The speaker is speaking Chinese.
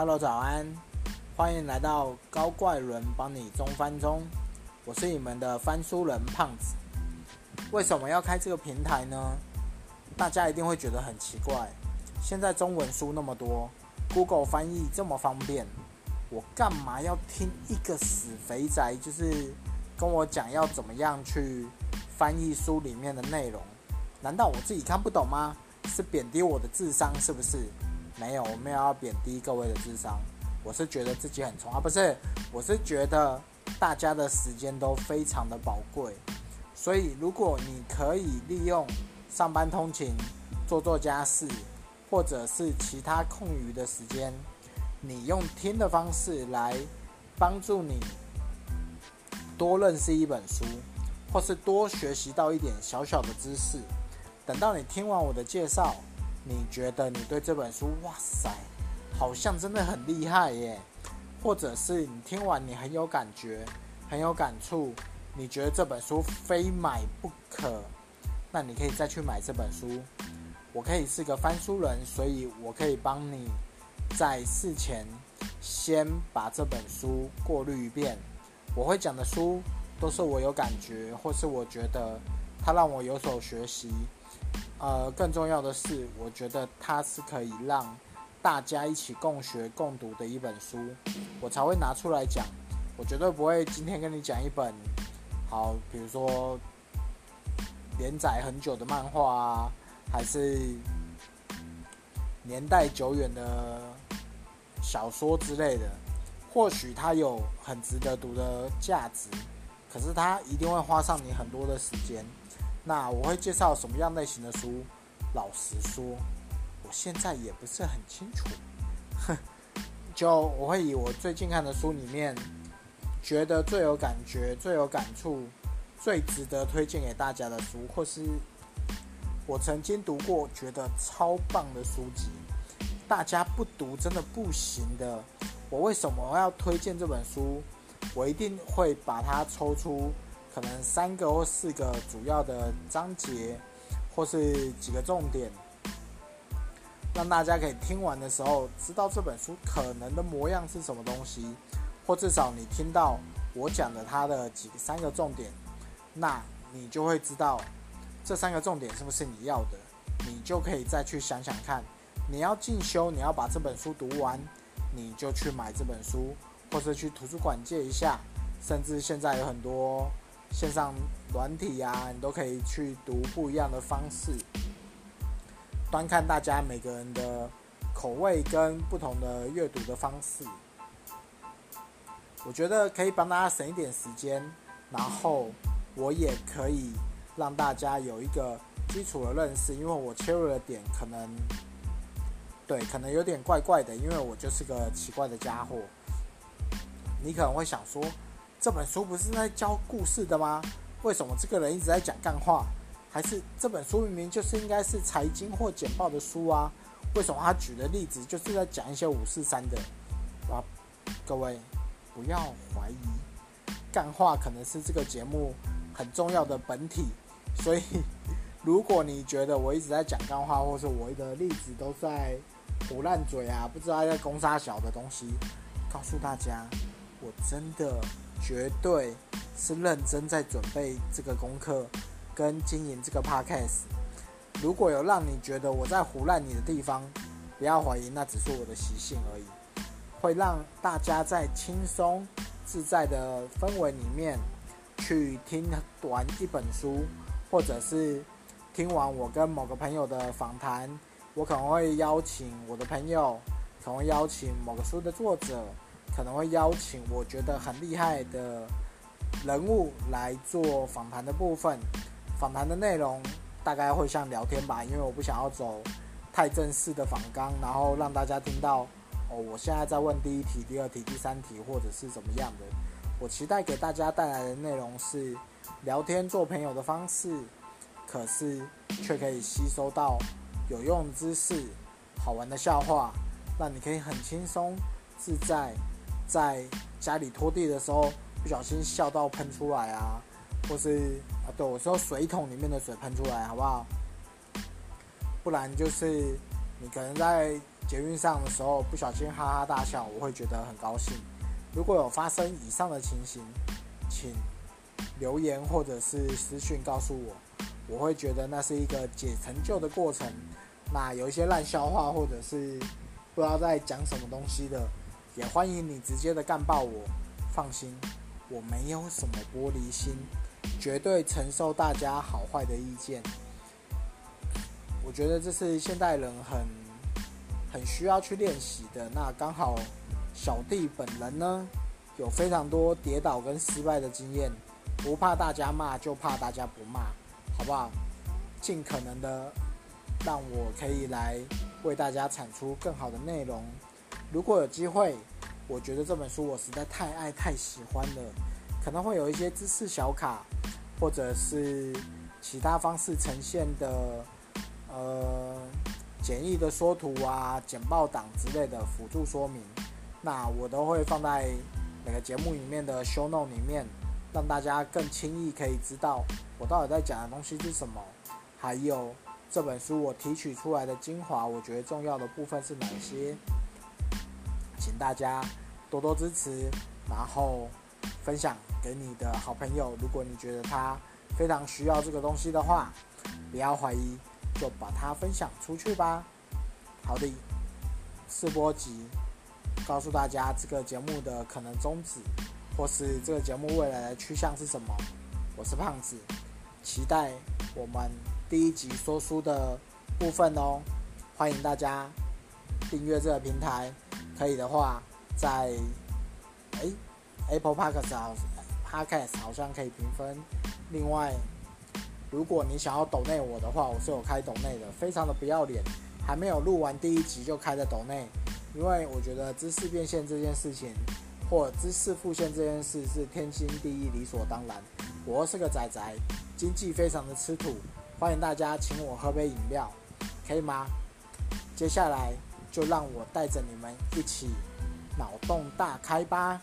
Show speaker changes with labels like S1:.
S1: Hello，早安，欢迎来到高怪伦帮你中翻中，我是你们的翻书人胖子。为什么要开这个平台呢？大家一定会觉得很奇怪，现在中文书那么多，Google 翻译这么方便，我干嘛要听一个死肥宅，就是跟我讲要怎么样去翻译书里面的内容？难道我自己看不懂吗？是贬低我的智商是不是？没有，我没有要贬低各位的智商，我是觉得自己很聪啊，不是，我是觉得大家的时间都非常的宝贵，所以如果你可以利用上班通勤、做做家事，或者是其他空余的时间，你用听的方式来帮助你多认识一本书，或是多学习到一点小小的知识，等到你听完我的介绍。你觉得你对这本书，哇塞，好像真的很厉害耶？或者是你听完你很有感觉，很有感触，你觉得这本书非买不可，那你可以再去买这本书。我可以是个翻书人，所以我可以帮你在事前先把这本书过滤一遍。我会讲的书都是我有感觉，或是我觉得它让我有所学习。呃，更重要的是，我觉得它是可以让大家一起共学共读的一本书，我才会拿出来讲。我绝对不会今天跟你讲一本好，比如说连载很久的漫画啊，还是年代久远的小说之类的。或许它有很值得读的价值，可是它一定会花上你很多的时间。那我会介绍什么样类型的书？老实说，我现在也不是很清楚。哼，就我会以我最近看的书里面，觉得最有感觉、最有感触、最值得推荐给大家的书，或是我曾经读过觉得超棒的书籍，大家不读真的不行的。我为什么要推荐这本书？我一定会把它抽出。可能三个或四个主要的章节，或是几个重点，让大家可以听完的时候知道这本书可能的模样是什么东西，或至少你听到我讲的它的几个三个重点，那你就会知道这三个重点是不是你要的，你就可以再去想想看，你要进修，你要把这本书读完，你就去买这本书，或者去图书馆借一下，甚至现在有很多。线上软体啊，你都可以去读不一样的方式，端看大家每个人的口味跟不同的阅读的方式。我觉得可以帮大家省一点时间，然后我也可以让大家有一个基础的认识，因为我切入的点可能对，可能有点怪怪的，因为我就是个奇怪的家伙。你可能会想说。这本书不是在教故事的吗？为什么这个人一直在讲干话？还是这本书明明就是应该是财经或简报的书啊？为什么他举的例子就是在讲一些五四三的？啊，各位不要怀疑，干话可能是这个节目很重要的本体。所以，如果你觉得我一直在讲干话，或是我的例子都在胡烂嘴啊，不知道在攻杀小的东西，告诉大家，我真的。绝对是认真在准备这个功课，跟经营这个 podcast。如果有让你觉得我在胡乱你的地方，不要怀疑，那只是我的习性而已。会让大家在轻松自在的氛围里面去听完一本书，或者是听完我跟某个朋友的访谈。我可能会邀请我的朋友，可能会邀请某个书的作者。可能会邀请我觉得很厉害的人物来做访谈的部分，访谈的内容大概会像聊天吧，因为我不想要走太正式的访纲，然后让大家听到哦，我现在在问第一题、第二题、第三题，或者是怎么样的。我期待给大家带来的内容是聊天做朋友的方式，可是却可以吸收到有用知识、好玩的笑话，让你可以很轻松自在。在家里拖地的时候，不小心笑到喷出来啊，或是啊，对我说水桶里面的水喷出来，好不好？不然就是你可能在捷运上的时候不小心哈哈大笑，我会觉得很高兴。如果有发生以上的情形，请留言或者是私讯告诉我，我会觉得那是一个解成就的过程。那有一些烂笑话或者是不知道在讲什么东西的，也欢迎你直接的干爆我。放心，我没有什么玻璃心，绝对承受大家好坏的意见。我觉得这是现代人很很需要去练习的。那刚好小弟本人呢，有非常多跌倒跟失败的经验，不怕大家骂，就怕大家不骂，好不好？尽可能的让我可以来为大家产出更好的内容。如果有机会。我觉得这本书我实在太爱太喜欢了，可能会有一些知识小卡，或者是其他方式呈现的，呃，简易的缩图啊、简报档之类的辅助说明，那我都会放在每个节目里面的 show note 里面，让大家更轻易可以知道我到底在讲的东西是什么，还有这本书我提取出来的精华，我觉得重要的部分是哪些。请大家多多支持，然后分享给你的好朋友。如果你觉得他非常需要这个东西的话，不要怀疑，就把它分享出去吧。好的，试播集告诉大家这个节目的可能宗旨，或是这个节目未来的去向是什么。我是胖子，期待我们第一集说书的部分哦。欢迎大家订阅这个平台。可以的话，在哎，Apple Podcast 好，Podcast 好像可以评分。另外，如果你想要抖内我的话，我是有开抖内的，非常的不要脸，还没有录完第一集就开的抖内，因为我觉得知识变现这件事情，或知识复现这件事是天经地义、理所当然。我是个仔仔，经济非常的吃土，欢迎大家请我喝杯饮料，可以吗？接下来。就让我带着你们一起脑洞大开吧！